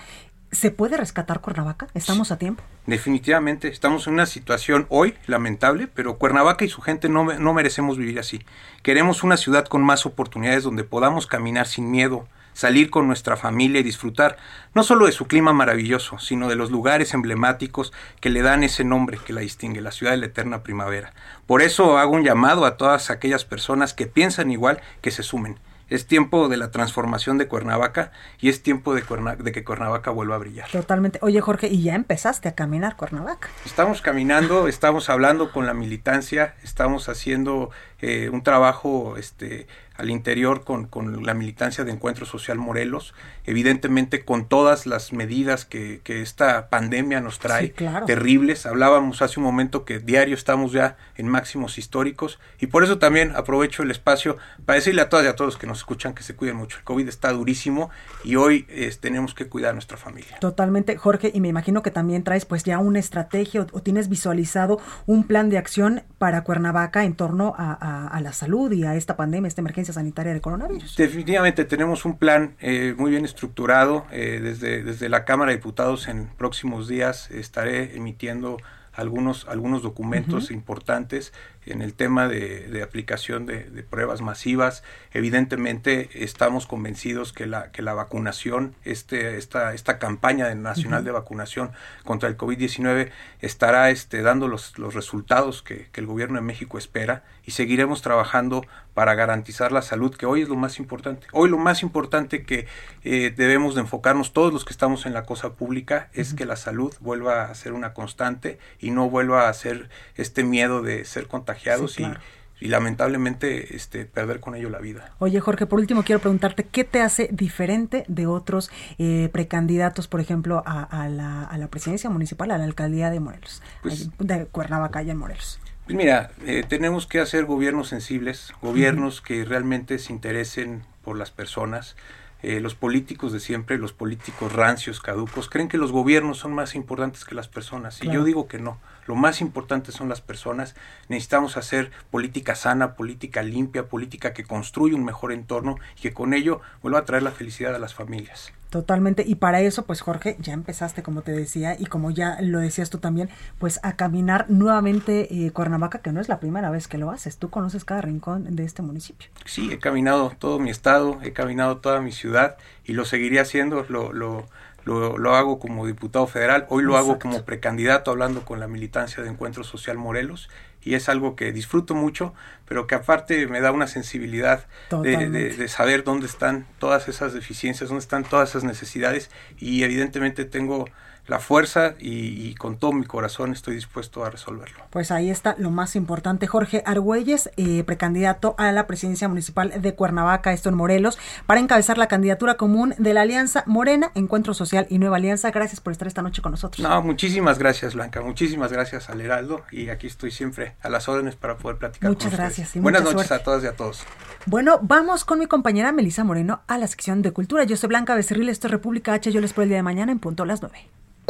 Speaker 5: ¿se puede rescatar Cuernavaca? ¿Estamos a tiempo?
Speaker 18: Definitivamente, estamos en una situación hoy lamentable, pero Cuernavaca y su gente no, no merecemos vivir así. Queremos una ciudad con más oportunidades donde podamos caminar sin miedo, salir con nuestra familia y disfrutar no solo de su clima maravilloso, sino de los lugares emblemáticos que le dan ese nombre que la distingue, la ciudad de la eterna primavera. Por eso hago un llamado a todas aquellas personas que piensan igual que se sumen. Es tiempo de la transformación de Cuernavaca y es tiempo de, de, que Cuernavaca vuelva a brillar.
Speaker 5: Totalmente. Oye, Jorge, ¿y ya empezaste a caminar Cuernavaca?
Speaker 18: Estamos caminando, estamos hablando con la militancia, estamos haciendo eh, un trabajo este, al interior con, con, la militancia de Encuentro Social Morelos, evidentemente con todas las medidas que, que esta pandemia nos trae,
Speaker 5: sí, claro.
Speaker 18: terribles. Hablábamos hace un momento que diario estamos ya en máximos históricos y por eso también aprovecho el espacio para decirle a todas y a todos que nos escuchan que se cuiden mucho. El COVID está durísimo y hoy eh, tenemos que cuidar a nuestra familia.
Speaker 5: Totalmente, Jorge, y me imagino que también traes pues ya una estrategia o, o tienes visualizado un plan de acción para Cuernavaca en torno a, a, a la salud y a esta pandemia, esta emergencia sanitaria del coronavirus.
Speaker 18: Definitivamente tenemos un plan eh, muy bien estructurado. Eh, desde, desde la Cámara de Diputados en próximos días estaré emitiendo algunos, algunos documentos uh -huh. importantes en el tema de, de aplicación de, de, pruebas masivas. Evidentemente estamos convencidos que la, que la vacunación, este, esta, esta campaña nacional uh -huh. de vacunación contra el COVID-19 estará este, dando los, los resultados que, que el gobierno de México espera y seguiremos trabajando para garantizar la salud, que hoy es lo más importante. Hoy lo más importante que eh, debemos de enfocarnos todos los que estamos en la cosa pública es uh -huh. que la salud vuelva a ser una constante y no vuelva a ser este miedo de ser contagiados sí, claro. y, y, lamentablemente este, perder con ello la vida.
Speaker 5: Oye Jorge, por último quiero preguntarte, ¿qué te hace diferente de otros eh, precandidatos, por ejemplo, a, a, la, a, la, presidencia municipal, a la alcaldía de Morelos, pues, de Cuernavaca y en Morelos?
Speaker 18: Pues mira, eh, tenemos que hacer gobiernos sensibles, gobiernos uh -huh. que realmente se interesen por las personas. Eh, los políticos de siempre, los políticos rancios, caducos, creen que los gobiernos son más importantes que las personas. Claro. Y yo digo que no. Lo más importante son las personas. Necesitamos hacer política sana, política limpia, política que construya un mejor entorno y que con ello vuelva a traer la felicidad a las familias.
Speaker 5: Totalmente. Y para eso, pues Jorge, ya empezaste, como te decía, y como ya lo decías tú también, pues a caminar nuevamente eh, Cuernavaca, que no es la primera vez que lo haces. Tú conoces cada rincón de este municipio.
Speaker 18: Sí, he caminado todo mi estado, he caminado toda mi ciudad y lo seguiré haciendo. Lo, lo, lo, lo hago como diputado federal, hoy lo Exacto. hago como precandidato hablando con la militancia de Encuentro Social Morelos y es algo que disfruto mucho, pero que aparte me da una sensibilidad de, de, de, saber dónde están todas esas deficiencias, dónde están todas esas necesidades y evidentemente tengo la fuerza y, y, con todo mi corazón estoy dispuesto a resolverlo.
Speaker 5: Pues ahí está lo más importante. Jorge Argüelles, eh, precandidato a la presidencia municipal de Cuernavaca, esto en Morelos, para encabezar la candidatura común de la Alianza Morena, Encuentro Social y Nueva Alianza. Gracias por estar esta noche con nosotros.
Speaker 18: No, muchísimas gracias, Blanca. Muchísimas gracias al Heraldo y aquí estoy siempre a las órdenes para poder platicar
Speaker 5: Muchas
Speaker 18: con
Speaker 5: gracias. Y
Speaker 18: Buenas noches
Speaker 5: suerte.
Speaker 18: a todas y a todos.
Speaker 5: Bueno, vamos con mi compañera Melisa Moreno a la sección de cultura. Yo soy Blanca Becerril, esto es República H. Yo les espero el día de mañana en punto a las 9.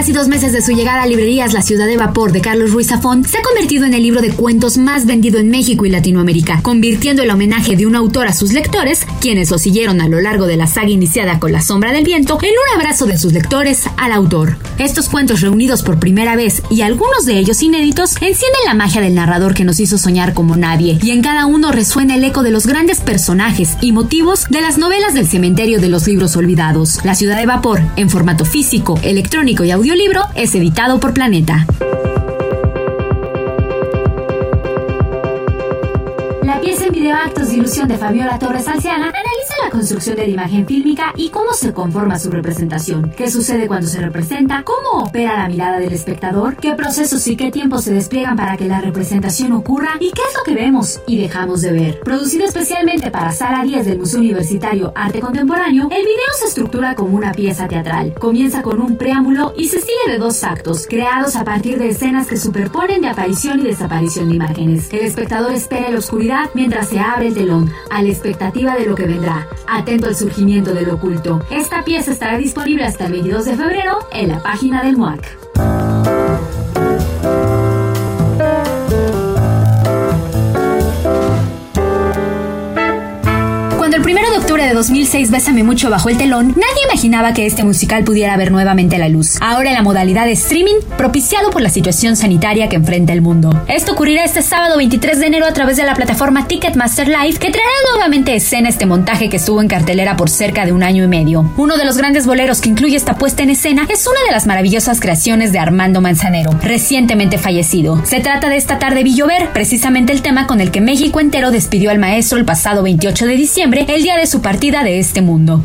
Speaker 19: casi dos meses de su llegada a librerías La Ciudad de Vapor de Carlos Ruiz Zafón, se ha convertido en el libro de cuentos más vendido en México y Latinoamérica, convirtiendo el homenaje de un autor a sus lectores, quienes lo siguieron a lo largo de la saga iniciada con La Sombra del Viento, en un abrazo de sus lectores al autor. Estos cuentos reunidos por primera vez y algunos de ellos inéditos encienden la magia del narrador que nos hizo soñar como nadie, y en cada uno resuena el eco de los grandes personajes y motivos de las novelas del cementerio de los libros olvidados. La Ciudad de Vapor, en formato físico, electrónico y audio audiolibro es editado por Planeta. La pieza en videoactos de ilusión de Fabiola Torres Alciana construcción de la imagen fílmica y cómo se conforma su representación, qué sucede cuando se representa, cómo opera la mirada del espectador, qué procesos y qué tiempos se despliegan para que la representación ocurra y qué es lo que vemos y dejamos de ver. Producido especialmente para Sala 10 del Museo Universitario Arte Contemporáneo, el video se estructura como una pieza teatral. Comienza con un preámbulo y se sigue de dos actos, creados a partir de escenas que superponen de aparición y desaparición de imágenes. El espectador espera en la oscuridad mientras se abre el telón, a la expectativa de lo que vendrá, atento al surgimiento del oculto. Esta pieza estará disponible hasta el 22 de febrero en la página del MUAC. Cuando el 1 de octubre de 2006 Bésame Mucho bajó el telón, nadie imaginaba que este musical pudiera ver nuevamente la luz. Ahora en la modalidad de streaming, propiciado por la situación sanitaria que enfrenta el mundo. Esto ocurrirá este sábado 23 de enero a través de la plataforma Ticketmaster Live, que traerá nuevamente escena este montaje que estuvo en cartelera por cerca de un año y medio. Uno de los grandes boleros que incluye esta puesta en escena es una de las maravillosas creaciones de Armando Manzanero, recientemente fallecido. Se trata de esta tarde Villover, precisamente el tema con el que México entero despidió al maestro el pasado 28 de diciembre el día de su partida de este mundo.